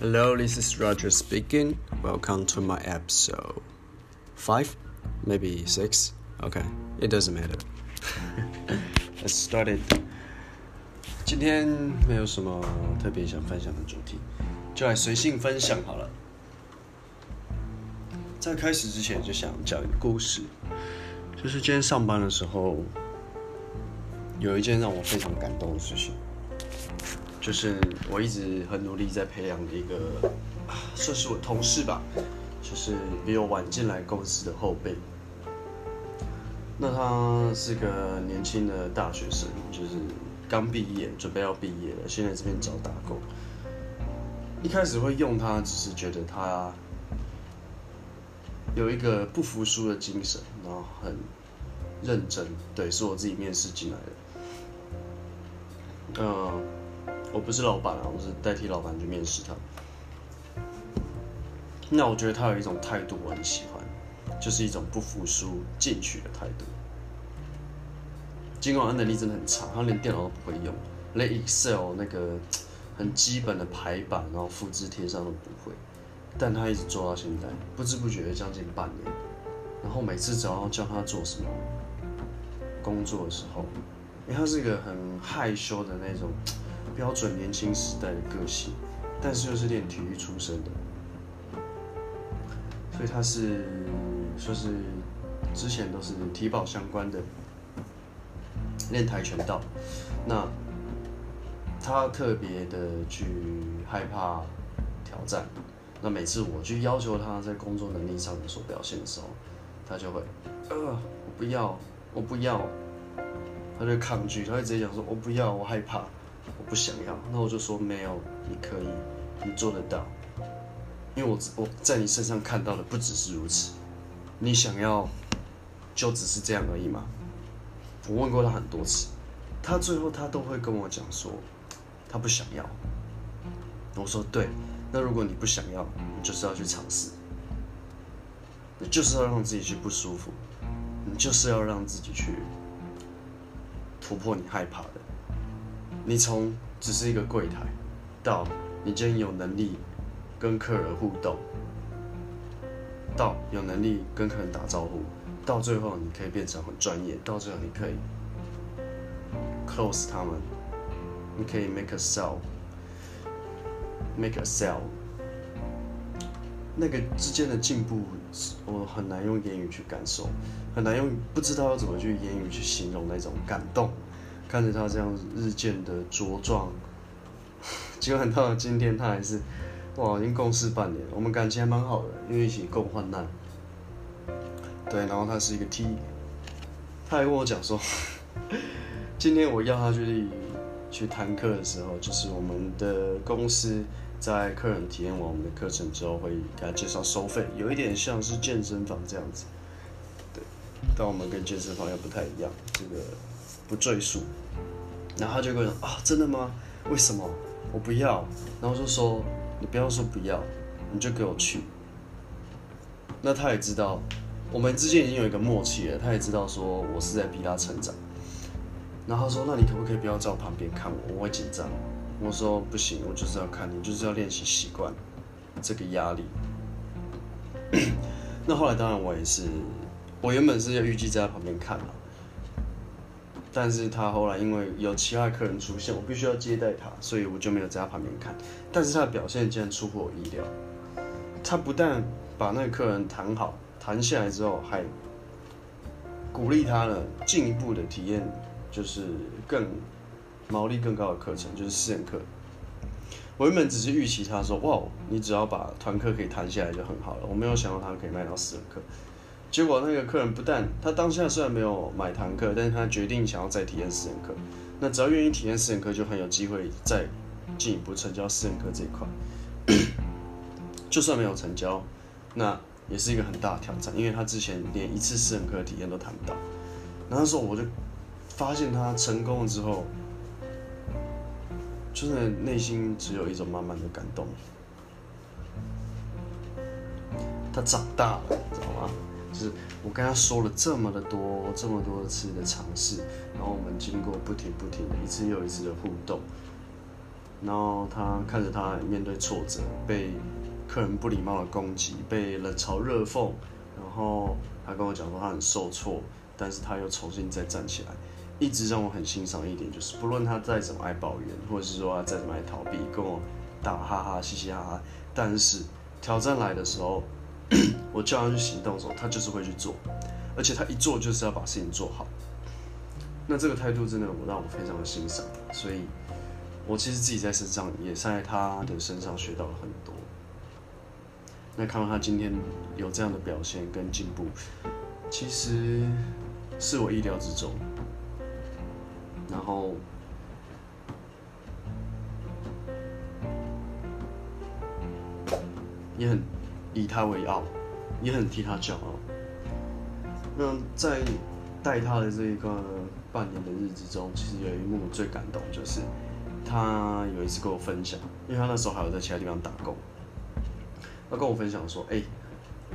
Hello, this is Roger speaking. Welcome to my episode five, maybe six. Okay, it doesn't matter. Let's start it. 今天没有什么特别想分享的主题，就来随性分享好了。在开始之前，就想讲一个故事，就是今天上班的时候，有一件让我非常感动的事情。就是我一直很努力在培养的一个，算是我同事吧，就是比我晚进来公司的后辈。那他是个年轻的大学生，就是刚毕业，准备要毕业了，现在这边找打工。一开始会用他，只是觉得他有一个不服输的精神，然后很认真。对，是我自己面试进来的。嗯。我不是老板啊，我是代替老板去面试他。那我觉得他有一种态度，我很喜欢，就是一种不服输、进取的态度。尽管他能力真的很差，他连电脑都不会用，连 Excel 那个很基本的排版，然后复制贴上都不会，但他一直做到现在，不知不觉将近半年。然后每次只要叫他做什么工作的时候，因为他是一个很害羞的那种。标准年轻时代的个性，但是又是练体育出身的，所以他是说是之前都是体保相关的，练跆拳道。那他特别的去害怕挑战，那每次我去要求他在工作能力上有所表现的时候，他就会呃我不要我不要，他就抗拒，他会直接讲说我不要我害怕。我不想要，那我就说没有，你可以，你做得到，因为我我在你身上看到的不只是如此，你想要，就只是这样而已嘛。我问过他很多次，他最后他都会跟我讲说，他不想要。我说对，那如果你不想要，你就是要去尝试，你就是要让自己去不舒服，你就是要让自己去突破你害怕的。你从只是一个柜台，到你今天有能力跟客人互动，到有能力跟客人打招呼，到最后你可以变成很专业，到最后你可以 close 他们，你可以 make a sell，make a sell，那个之间的进步，我很难用言语去感受，很难用不知道要怎么去言语去形容那种感动。看着他这样日渐的茁壮，结果到了今天，他还是哇，已经共事半年，我们感情还蛮好的，因为一起共患难。对，然后他是一个 T，他还跟我讲说，今天我要他去去谈课的时候，就是我们的公司在客人体验完我们的课程之后，会给他介绍收费，有一点像是健身房这样子。对，但我们跟健身房又不太一样，这个。不赘述，然后他就跟我说啊，真的吗？为什么？我不要。然后就说你不要说不要，你就给我去。那他也知道，我们之间已经有一个默契了。他也知道说我是在逼他成长。然后他说，那你可不可以不要在我旁边看我？我会紧张。我说不行，我就是要看你，就是要练习习惯这个压力。那后来当然我也是，我原本是要预计在他旁边看嘛。但是他后来因为有其他客人出现，我必须要接待他，所以我就没有在他旁边看。但是他的表现竟然出乎我意料，他不但把那个客人谈好，谈下来之后还鼓励他了进一步的体验，就是更毛利更高的课程，就是私人课。我原本只是预期他说，哇，你只要把团课可以谈下来就很好了，我没有想到他可以卖到私人课。结果那个客人不但他当下虽然没有买堂课，但是他决定想要再体验私人课。那只要愿意体验私人课，就很有机会再进一步成交私人课这一块。就算没有成交，那也是一个很大的挑战，因为他之前连一次私人课体验都谈不到。那时候我就发现他成功了之后，真的内心只有一种满满的感动。他长大了，你知道吗？就是我跟他说了这么的多，这么多次的尝试，然后我们经过不停不停的一次又一次的互动，然后他看着他面对挫折，被客人不礼貌的攻击，被冷嘲热讽，然后他跟我讲说他很受挫，但是他又重新再站起来，一直让我很欣赏一点就是，不论他再怎么爱抱怨，或者是说他再怎么爱逃避，跟我打哈哈嘻嘻哈哈，但是挑战来的时候，我叫他去行动的时候，他就是会去做，而且他一做就是要把事情做好。那这个态度真的我让我非常的欣赏，所以我其实自己在身上也在他的身上学到了很多。那看到他今天有这样的表现跟进步，其实是我意料之中。然后也很以他为傲，也很替他骄傲。那在带他的这一个。半年的日子中，其实有一幕最感动，就是他有一次跟我分享，因为他那时候还有在其他地方打工，他跟我分享说：“哎，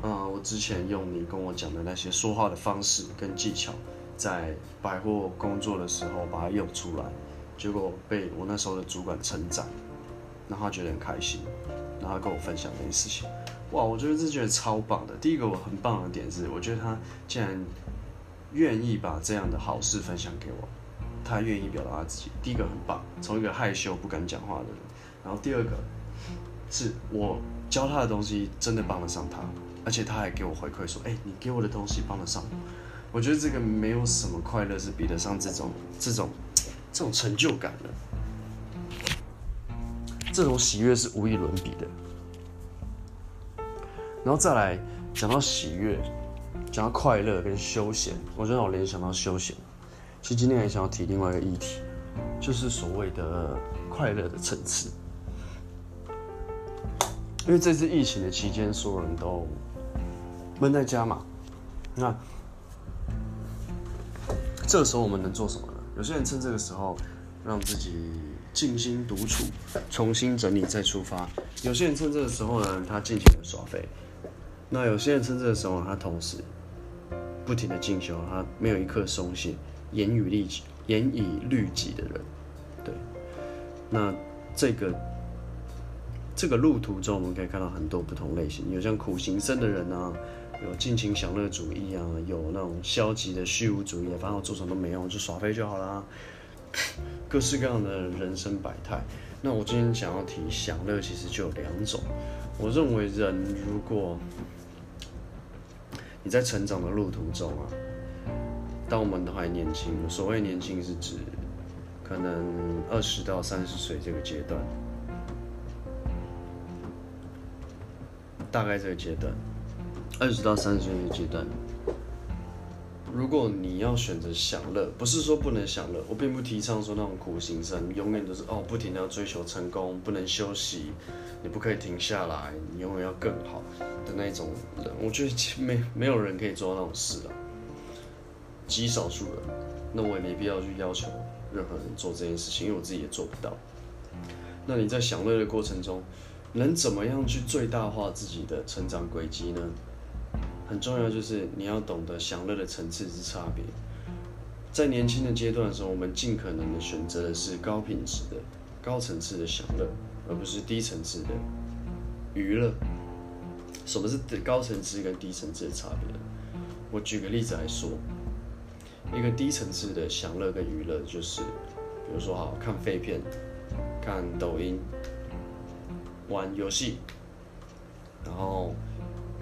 嗯，我之前用你跟我讲的那些说话的方式跟技巧，在百货工作的时候把它用出来，结果被我那时候的主管称赞，然后他觉得很开心，然后跟我分享这件事情。哇，我觉得这觉得超棒的。第一个我很棒的点是，我觉得他竟然。愿意把这样的好事分享给我，他愿意表达他自己。第一个很棒，从一个害羞不敢讲话的人，然后第二个是我教他的东西真的帮得上他，而且他还给我回馈说：“哎，你给我的东西帮得上我。”我觉得这个没有什么快乐是比得上这种这种这种成就感的，这种喜悦是无与伦比的。然后再来讲到喜悦。讲到快乐跟休闲，我让我联想到休闲。其实今天还想要提另外一个议题，就是所谓的快乐的层次。因为这次疫情的期间，所有人都闷在家嘛。那这个时候我们能做什么呢？有些人趁这个时候让自己静心独处，重新整理再出发；有些人趁这个时候呢，他尽情的耍废；那有些人趁这个时候，他同时。不停的进修，他没有一刻松懈，严以律己，严以律己的人，对。那这个这个路途中，我们可以看到很多不同类型，有像苦行僧的人啊，有尽情享乐主义啊，有那种消极的虚无主义，反正我做什么都没用，就耍飞就好啦。各式各样的人生百态。那我今天想要提享乐，其实就有两种。我认为人如果你在成长的路途中啊，当我们都还年轻，所谓年轻是指可能二十到三十岁这个阶段，大概这个阶段，二十到三十岁的阶段，如果你要选择享乐，不是说不能享乐，我并不提倡说那种苦行僧永远都是哦不停的要追求成功，不能休息。你不可以停下来，你永远要更好的那种人，我觉得没没有人可以做到那种事的，极少数人，那我也没必要去要求任何人做这件事情，因为我自己也做不到。那你在享乐的过程中，能怎么样去最大化自己的成长轨迹呢？很重要就是你要懂得享乐的层次之差别。在年轻的阶段的时候，我们尽可能的选择的是高品质的、高层次的享乐。而不是低层次的娱乐。什么是高层次跟低层次的差别？我举个例子来说，一个低层次的享乐跟娱乐，就是比如说，好看废片、看抖音、玩游戏，然后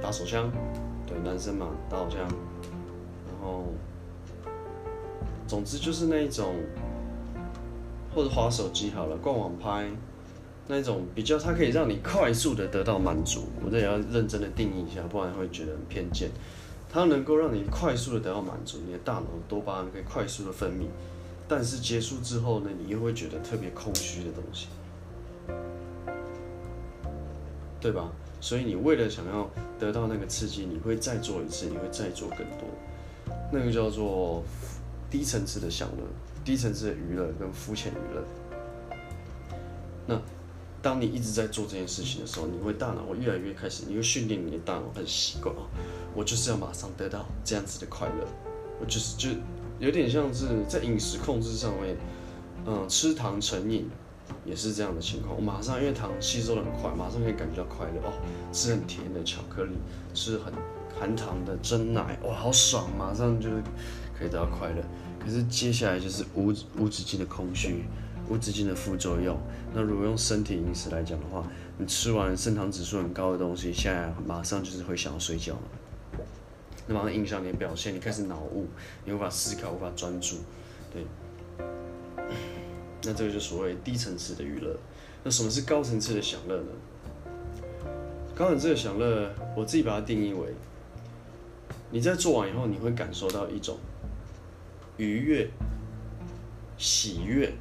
打手枪，男生嘛，打手枪，然后，总之就是那一种，或者滑手机好了，逛网拍。那种比较，它可以让你快速的得到满足，我这也要认真的定义一下，不然会觉得很偏见。它能够让你快速的得到满足，你的大脑多巴胺可以快速的分泌，但是结束之后呢，你又会觉得特别空虚的东西，对吧？所以你为了想要得到那个刺激，你会再做一次，你会再做更多，那个叫做低层次的享乐，低层次的娱乐跟肤浅娱乐，那。当你一直在做这件事情的时候，你会大脑会越来越开始，你会训练你的大脑很习惯啊，我就是要马上得到这样子的快乐，我就是就有点像是在饮食控制上面，嗯，吃糖成瘾，也是这样的情况。我马上因为糖吸收的很快，马上可以感觉到快乐哦，吃很甜的巧克力，吃很含糖的真奶，哇，好爽，马上就是可以得到快乐。可是接下来就是无无止境的空虚，无止境的副作用。那如果用身体饮食来讲的话，你吃完升糖指数很高的东西，现在马上就是会想要睡觉了。那马上影响你的表现，你开始脑雾，你无法思考，无法专注，对。那这个就所谓低层次的娱乐。那什么是高层次的享乐呢？高层次的享乐，我自己把它定义为，你在做完以后，你会感受到一种愉悦、喜悦、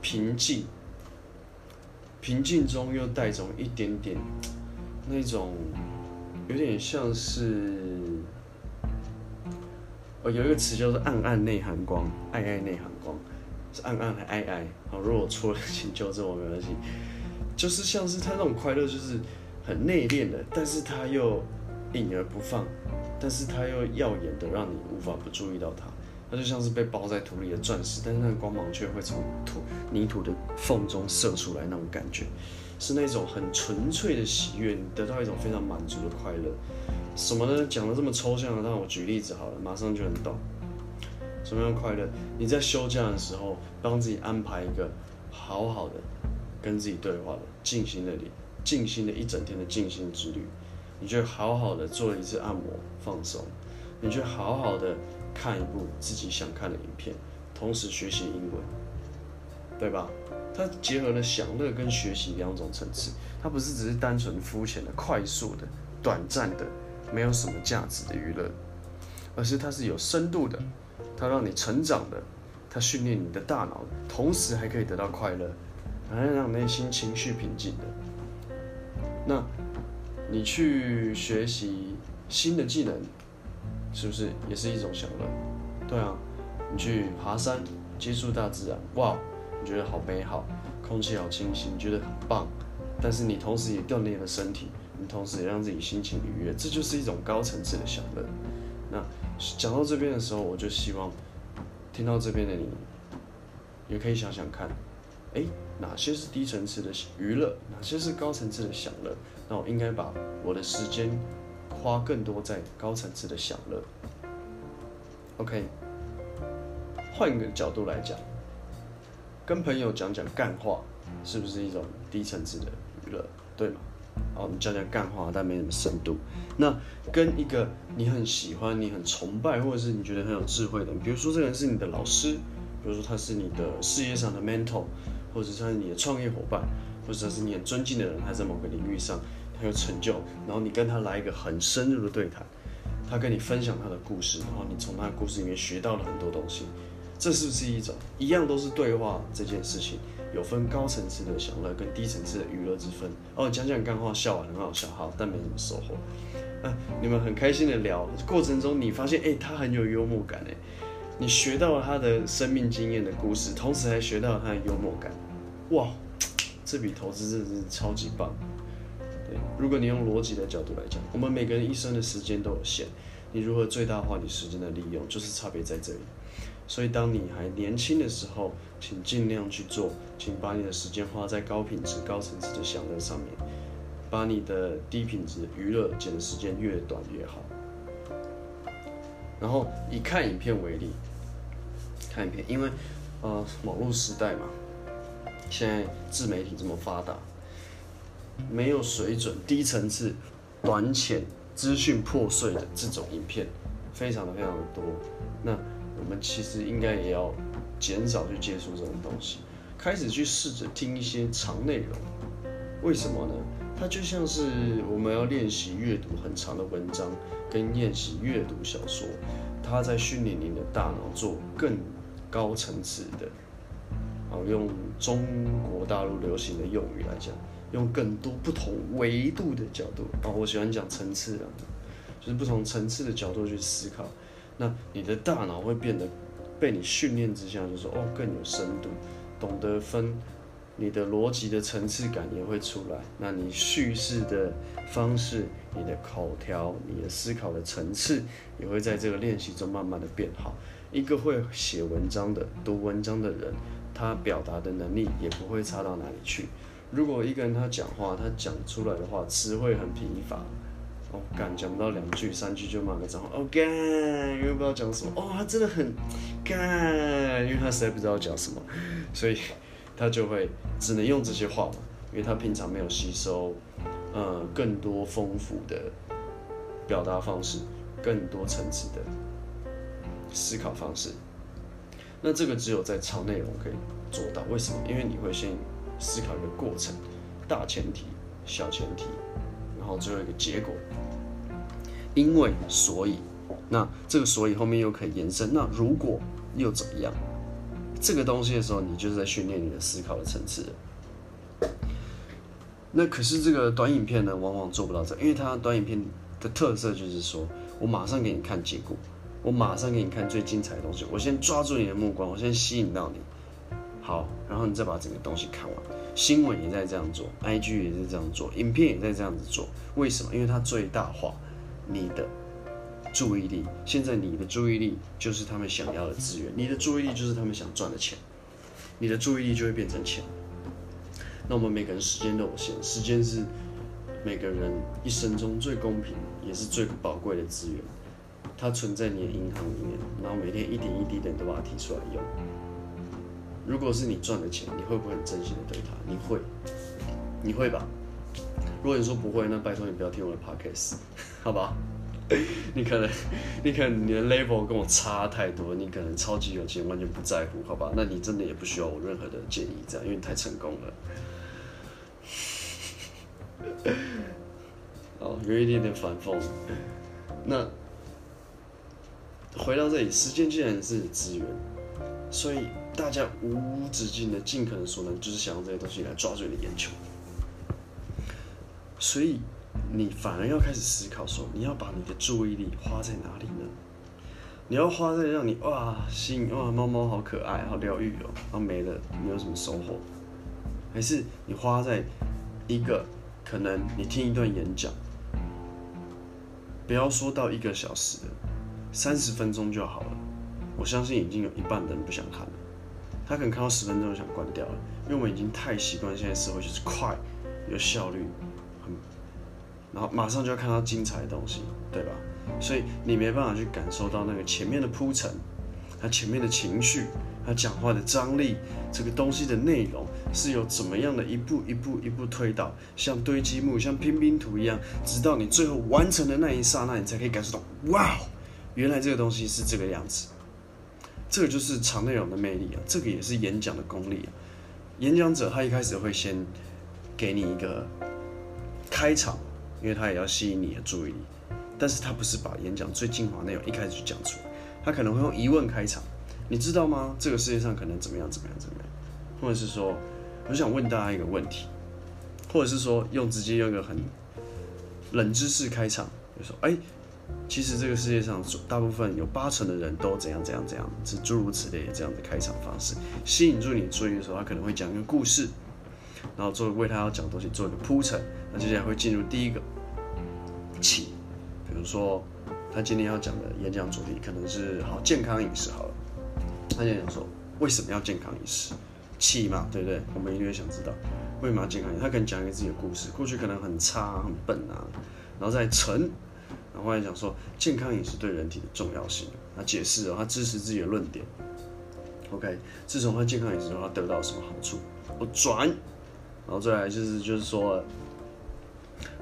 平静，平静中又带种一点点那种。有点像是，哦，有一个词叫做“暗暗内含光”，“爱爱内含光”，是暗暗的爱爱。好，如果我错了，请纠正我，没关系。就是像是他那种快乐，就是很内敛的，但是他又隐而不放，但是他又耀眼的，让你无法不注意到他。他就像是被包在土里的钻石，但是那个光芒却会从土泥土的缝中射出来，那种感觉。是那种很纯粹的喜悦，你得到一种非常满足的快乐。什么呢？讲的这么抽象的，让我举例子好了，马上就能懂。什么样快乐？你在休假的时候，帮自己安排一个好好的跟自己对话的静心的里，静心的一整天的静心之旅。你就好好的做一次按摩放松，你就好好的看一部自己想看的影片，同时学习英文，对吧？它结合了享乐跟学习两种层次，它不是只是单纯肤浅的、快速的、短暂的、没有什么价值的娱乐，而是它是有深度的，它让你成长的，它训练你的大脑，同时还可以得到快乐，还能让内心情绪平静的。那，你去学习新的技能，是不是也是一种享乐？对啊，你去爬山，接触大自然，哇！你觉得好美好，空气好清新，你觉得很棒，但是你同时也锻炼了身体，你同时也让自己心情愉悦，这就是一种高层次的享乐。讲到这边的时候，我就希望听到这边的你，也可以想想看，哎，哪些是低层次的娱乐，哪些是高层次的享乐？那我应该把我的时间花更多在高层次的享乐。OK，换一个角度来讲。跟朋友讲讲干话，是不是一种低层次的娱乐？对吗？好，你讲讲干话，但没什么深度。那跟一个你很喜欢、你很崇拜，或者是你觉得很有智慧的，比如说这个人是你的老师，比如说他是你的事业上的 mentor，或者他是你的创业伙伴，或者是你很尊敬的人，他在某个领域上很有成就，然后你跟他来一个很深入的对谈，他跟你分享他的故事，然后你从他的故事里面学到了很多东西。这是不是一种一样都是对话这件事情，有分高层次的享乐跟低层次的娱乐之分哦。讲讲干话，笑完很好笑，好，但没什么收获。啊，你们很开心的聊过程中，你发现哎，他很有幽默感哎，你学到了他的生命经验的故事，同时还学到了他的幽默感，哇，这笔投资真的是超级棒。对，如果你用逻辑的角度来讲，我们每个人一生的时间都有限，你如何最大化你时间的利用，就是差别在这里。所以，当你还年轻的时候，请尽量去做，请把你的时间花在高品质、高层次的享乐上面，把你的低品质娱乐减的时间越短越好。然后以看影片为例，看影片，因为呃网络时代嘛，现在自媒体这么发达，没有水准、低层次、短浅、资讯破碎的这种影片，非常的非常的多。那我们其实应该也要减少去接触这种东西，开始去试着听一些长内容。为什么呢？它就像是我们要练习阅读很长的文章，跟练习阅读小说，它在训练您的大脑做更高层次的。啊，用中国大陆流行的用语来讲，用更多不同维度的角度啊，我喜欢讲层次啊，就是不同层次的角度去思考。那你的大脑会变得被你训练之下，就是哦更有深度，懂得分你的逻辑的层次感也会出来。那你叙事的方式、你的口条、你的思考的层次，也会在这个练习中慢慢的变好。一个会写文章的、读文章的人，他表达的能力也不会差到哪里去。如果一个人他讲话，他讲出来的话词汇很贫乏，哦干讲不到两句三句就骂个脏话，哦干又不知道讲什么，哦他真的很干，因为他实在不知道讲什么，所以他就会只能用这些话嘛，因为他平常没有吸收，呃更多丰富的表达方式，更多层次的思考方式。那这个只有在抄内容可以做到，为什么？因为你会先。思考一个过程，大前提、小前提，然后最后一个结果。因为所以，那这个所以后面又可以延伸。那如果又怎么样？这个东西的时候，你就是在训练你的思考的层次。那可是这个短影片呢，往往做不到这，因为它短影片的特色就是说我马上给你看结果，我马上给你看最精彩的东西，我先抓住你的目光，我先吸引到你。好，然后你再把整个东西看完。新闻也在这样做，IG 也是这样做，影片也在这样子做。为什么？因为它最大化你的注意力。现在你的注意力就是他们想要的资源，你的注意力就是他们想赚的钱，你的注意力就会变成钱。那我们每个人时间都有限，时间是每个人一生中最公平也是最宝贵的资源。它存在你的银行里面，然后每天一点一滴的都把它提出来用。如果是你赚的钱，你会不会很珍惜的对他？你会，你会吧？如果你说不会，那拜托你不要听我的 podcast，好吧？你可能，你可能你的 level 跟我差太多，你可能超级有钱，完全不在乎，好吧？那你真的也不需要我任何的建议，这样，因为你太成功了。哦，有一点点反讽。那回到这里，时间既然是资源，所以。大家无止境的、尽可能所能，就是想用这些东西来抓住你的眼球，所以你反而要开始思考说，你要把你的注意力花在哪里呢？你要花在让你哇心哇猫猫好可爱、好疗愈哦，然后没了没有什么收获，还是你花在一个可能你听一段演讲，不要说到一个小时，三十分钟就好了，我相信已经有一半的人不想看了。他可能看到十分钟就想关掉了，因为我们已经太习惯现在社会就是快、有效率，然后马上就要看到精彩的东西，对吧？所以你没办法去感受到那个前面的铺陈，他前面的情绪，他讲话的张力，这个东西的内容是有怎么样的一步一步一步推导，像堆积木、像拼拼图一样，直到你最后完成的那一刹那，你才可以感受到，哇，原来这个东西是这个样子。这个就是长内容的魅力啊，这个也是演讲的功力啊。演讲者他一开始会先给你一个开场，因为他也要吸引你的注意力，但是他不是把演讲最精华内容一开始就讲出来，他可能会用疑问开场，你知道吗？这个世界上可能怎么样怎么样怎么样，或者是说，我想问大家一个问题，或者是说用直接用一个很冷知识开场，就说，哎。其实这个世界上大部分有八成的人都怎样怎样怎样，是诸如此类这样的开场方式，吸引住你注意的时候，他可能会讲一个故事，然后做为他要讲的东西做一个铺陈，那接下来会进入第一个起，比如说他今天要讲的演讲主题可能是好健康饮食好了，他就讲说为什么要健康饮食，起嘛，对不对？我们一定会想知道为什么要健康饮食，他可能讲一个自己的故事，过去可能很差很笨啊，然后再沉。然后来讲说健康饮食对人体的重要性，他解释哦，他支持自己的论点。OK，自从他健康饮食后，他得到什么好处？我转，然后再来就是就是说，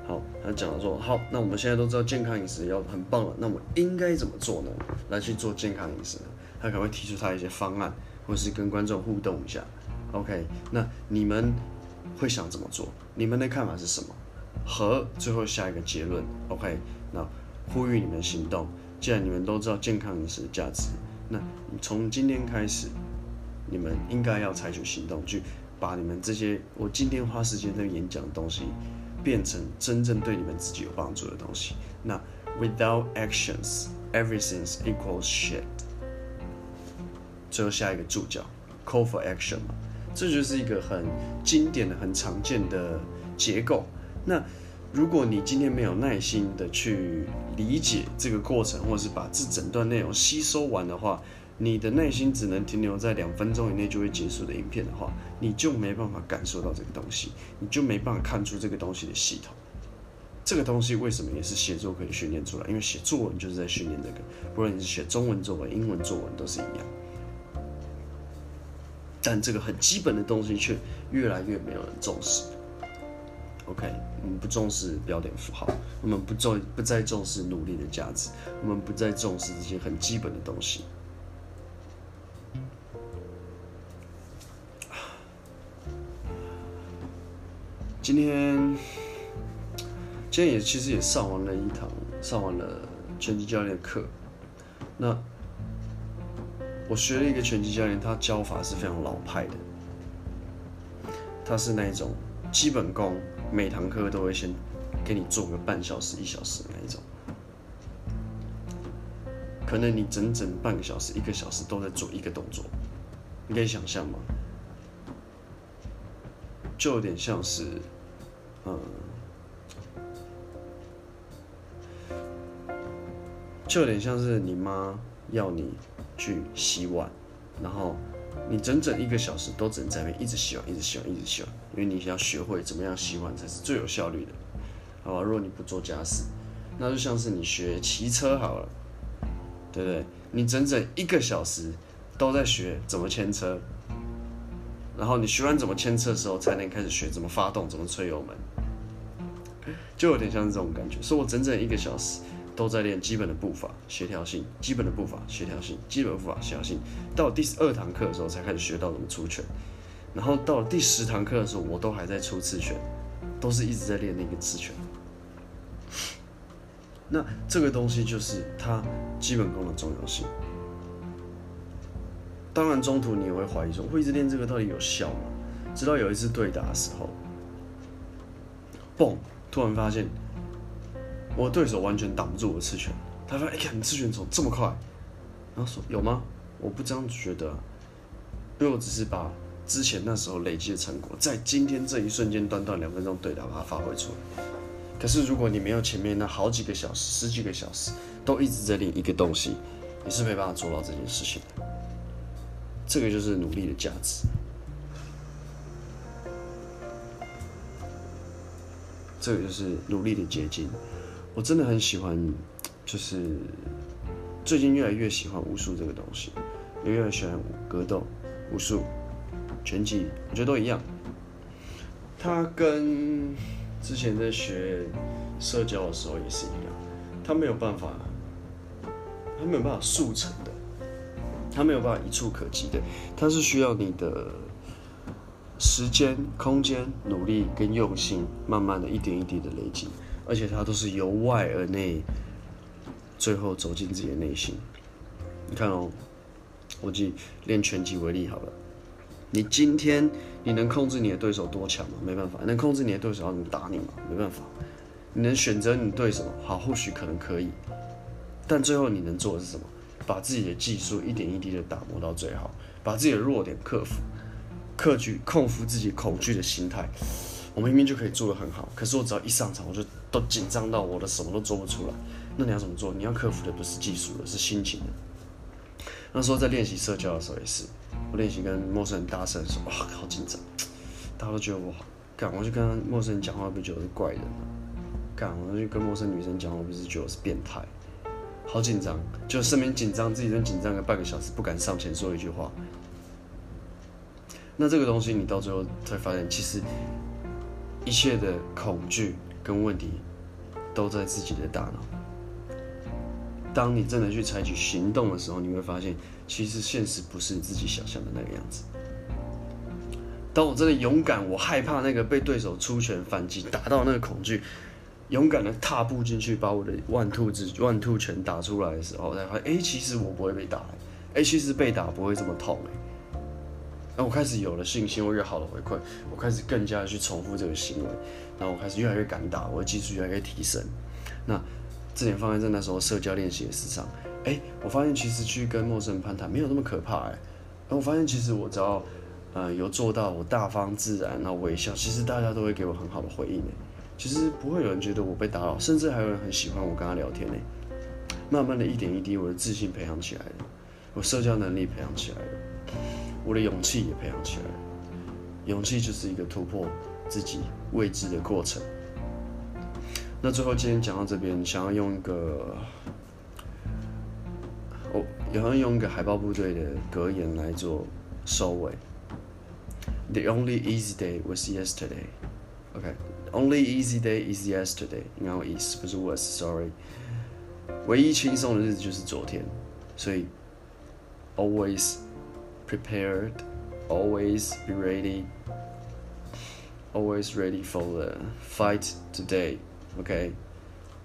好，他讲了说，好，那我们现在都知道健康饮食要很棒了，那我应该怎么做呢？来去做健康饮食呢？他可能会提出他一些方案，或是跟观众互动一下。OK，那你们会想怎么做？你们的看法是什么？和最后下一个结论。OK。那呼吁你们行动。既然你们都知道健康饮食的价值，那从今天开始，你们应该要采取行动，去把你们这些我今天花时间在演讲的东西，变成真正对你们自己有帮助的东西。那 without actions, everything's equal shit。最后下一个注脚，call for action 嘛，这就是一个很经典的、很常见的结构。那如果你今天没有耐心的去理解这个过程，或者是把这整段内容吸收完的话，你的内心只能停留在两分钟以内就会结束的影片的话，你就没办法感受到这个东西，你就没办法看出这个东西的系统。这个东西为什么也是写作可以训练出来？因为写作文就是在训练这个，不论你是写中文作文、英文作文都是一样。但这个很基本的东西却越来越没有人重视。OK，我们不重视标点符号，我们不重不再重视努力的价值，我们不再重视这些很基本的东西。今天，今天也其实也上完了一堂，上完了拳击教练课。那我学了一个拳击教练，他教法是非常老派的，他是那种基本功，每堂课都会先给你做个半小时、一小时那一种。可能你整整半个小时、一个小时都在做一个动作，你可以想象吗？就有点像是。嗯，就有点像是你妈要你去洗碗，然后你整整一个小时都只能在那边一直洗碗，一直洗碗，一直洗碗，因为你要学会怎么样洗碗才是最有效率的，好吧？如果你不做家事，那就像是你学骑车好了，对不对？你整整一个小时都在学怎么牵车，然后你学完怎么牵车的时候，才能开始学怎么发动，怎么吹油门。就有点像是这种感觉，所以我整整一个小时都在练基本的步伐、协调性，基本的步伐、协调性，基本步伐、协调性。到第二堂课的时候才开始学到怎么出拳，然后到了第十堂课的时候，我都还在出刺拳，都是一直在练那个刺拳。那这个东西就是它基本功的重要性。当然，中途你也会怀疑说，我一直练这个到底有效吗？直到有一次对打的时候，嘣！突然发现，我对手完全挡不住我的刺拳。他说：“哎呀，你刺拳怎么这么快？”然后说：“有吗？我不这样觉得，因为我只是把之前那时候累积的成果，在今天这一瞬间短短两分钟对打把它发挥出来。可是如果你没有前面那好几个小时、十几个小时都一直在练一个东西，你是没办法做到这件事情的。这个就是努力的价值。”这个就是努力的结晶。我真的很喜欢，就是最近越来越喜欢武术这个东西，也越来越喜欢格斗、武术、拳击，我觉得都一样。它跟之前在学社交的时候也是一样，它没有办法，它没有办法速成，它没有办法一触可及的，它是需要你的。时间、空间、努力跟用心，慢慢的一点一滴的累积，而且它都是由外而内，最后走进自己的内心。你看哦，我以练拳击为例好了，你今天你能控制你的对手多强吗？没办法。能控制你的对手要怎么打你吗？没办法。你能选择你对手好，或许可能可以，但最后你能做的是什么？把自己的技术一点一滴的打磨到最好，把自己的弱点克服。克拒、克服自己恐惧的心态，我明明就可以做得很好，可是我只要一上场，我就都紧张到我的什么都做不出来。那你要怎么做？你要克服的不是技术，而是心情的。那时候在练习社交的时候也是，我练习跟陌生人搭讪的时候，哇，好紧张，大家都觉得我好干，我就跟陌生人讲话，不觉得是怪人吗？干，我就跟陌生女生讲话，不是觉得我是变态？好紧张，就身边紧张，自己在紧张个半个小时，不敢上前说一句话。那这个东西，你到最后才发现，其实一切的恐惧跟问题都在自己的大脑。当你真的去采取行动的时候，你会发现，其实现实不是你自己想象的那个样子。当我真的勇敢，我害怕那个被对手出拳反击打到那个恐惧，勇敢的踏步进去，把我的万兔子万兔拳打出来的时候，才发现，哎，其实我不会被打，哎，其实被打不会这么痛，哎。那我开始有了信心，我越好的回馈，我开始更加的去重复这个行为，然后我开始越来越敢打，我的技术越来越提升。那这点放在在那时候社交练习的事上，哎，我发现其实去跟陌生人攀谈没有那么可怕，哎，然后我发现其实我只要呃有做到我大方自然，然后微笑，其实大家都会给我很好的回应，哎，其实不会有人觉得我被打扰，甚至还有人很喜欢我跟他聊天，呢，慢慢的一点一滴，我的自信培养起来了。我社交能力培养起来了，我的勇气也培养起来了。勇气就是一个突破自己未知的过程。那最后今天讲到这边，想要用一个，我想要用一个海豹部队的格言来做收尾。The only easy day was yesterday. OK, only easy day is yesterday. 应该 is 不是 was，sorry。唯一轻松的日子就是昨天，所以 always prepared, always be ready, always ready for the fight today. OK，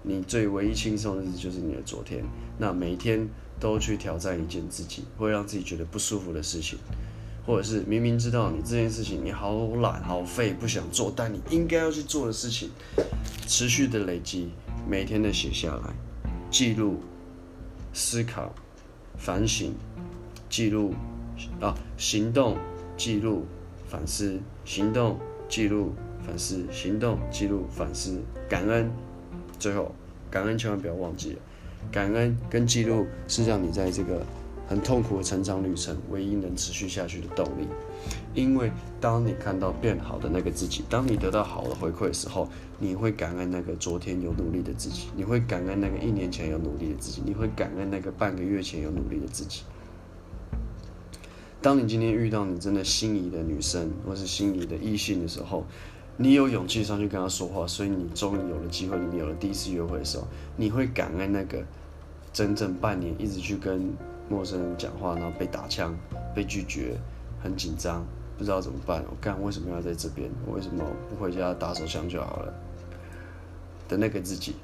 你最唯一轻松的日子就是你的昨天。那每一天都去挑战一件自己会让自己觉得不舒服的事情。 或者是明明知道你这件事情你好懒好废不想做，但你应该要去做的事情，持续的累积，每天的写下来，记录、思考、反省、记录啊，行动、记录、反思、行动、记录、反思、行动、记录、反思、感恩，最后感恩千万不要忘记了，感恩跟记录是让你在这个。很痛苦的成长旅程，唯一能持续下去的动力。因为当你看到变好的那个自己，当你得到好的回馈的时候，你会感恩那个昨天有努力的自己，你会感恩那个一年前有努力的自己，你会感恩那个半个月前有努力的自己。当你今天遇到你真的心仪的女生，或是心仪的异性的时候，你有勇气上去跟她说话，所以你终于有了机会，你有了第一次约会的时候，你会感恩那个整整半年一直去跟。陌生人讲话，然后被打枪，被拒绝，很紧张，不知道怎么办。我干，为什么要在这边？我为什么不回家打手枪就好了？的那个自己，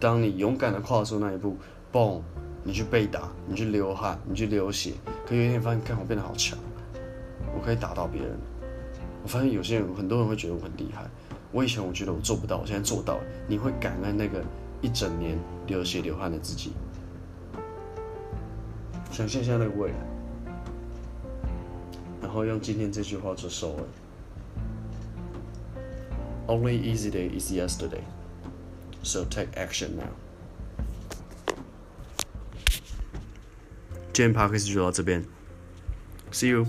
当你勇敢的跨出那一步，嘣，你去被打，你去流汗，你去流血，可有一天发现，看我变得好强，我可以打到别人。我发现有些人，很多人会觉得我很厉害。我以前我觉得我做不到，我现在做到了。你会感恩那个一整年流血流汗的自己。想象一下那个未来，然后用今天这句话做收尾。Only easy day is yesterday, so take action now. 今天 podcast 就到这边，See you.